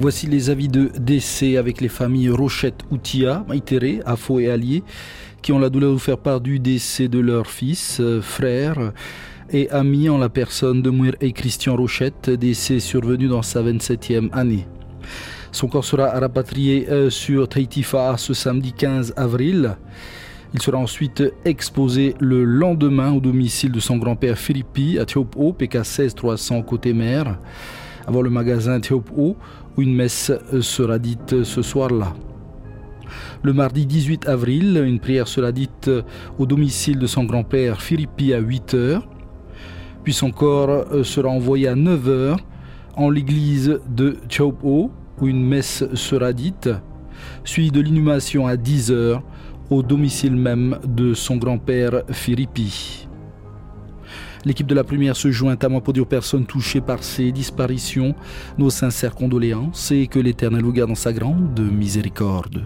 Voici les avis de décès avec les familles Rochette Outia, Maïtéré, Afo et Allier, qui ont la douleur de faire part du décès de leur fils, euh, frère et ami en la personne de Mouir et Christian Rochette, décès survenu dans sa 27e année. Son corps sera rapatrié euh, sur Taitifa ce samedi 15 avril. Il sera ensuite exposé le lendemain au domicile de son grand-père Philippi à Théopo, PK 16 300 côté mer, avant le magasin Théopo, où une messe euh, sera dite ce soir-là. Le mardi 18 avril, une prière sera dite euh, au domicile de son grand-père Philippi à 8 heures. Puis son corps sera envoyé à 9 heures en l'église de Théopo, où une messe sera dite, suivie de l'inhumation à 10 heures au domicile même de son grand-père Philippi. L'équipe de la première se joint à moi pour dire aux personnes touchées par ces disparitions nos sincères condoléances et que l'Éternel vous garde dans sa grande miséricorde.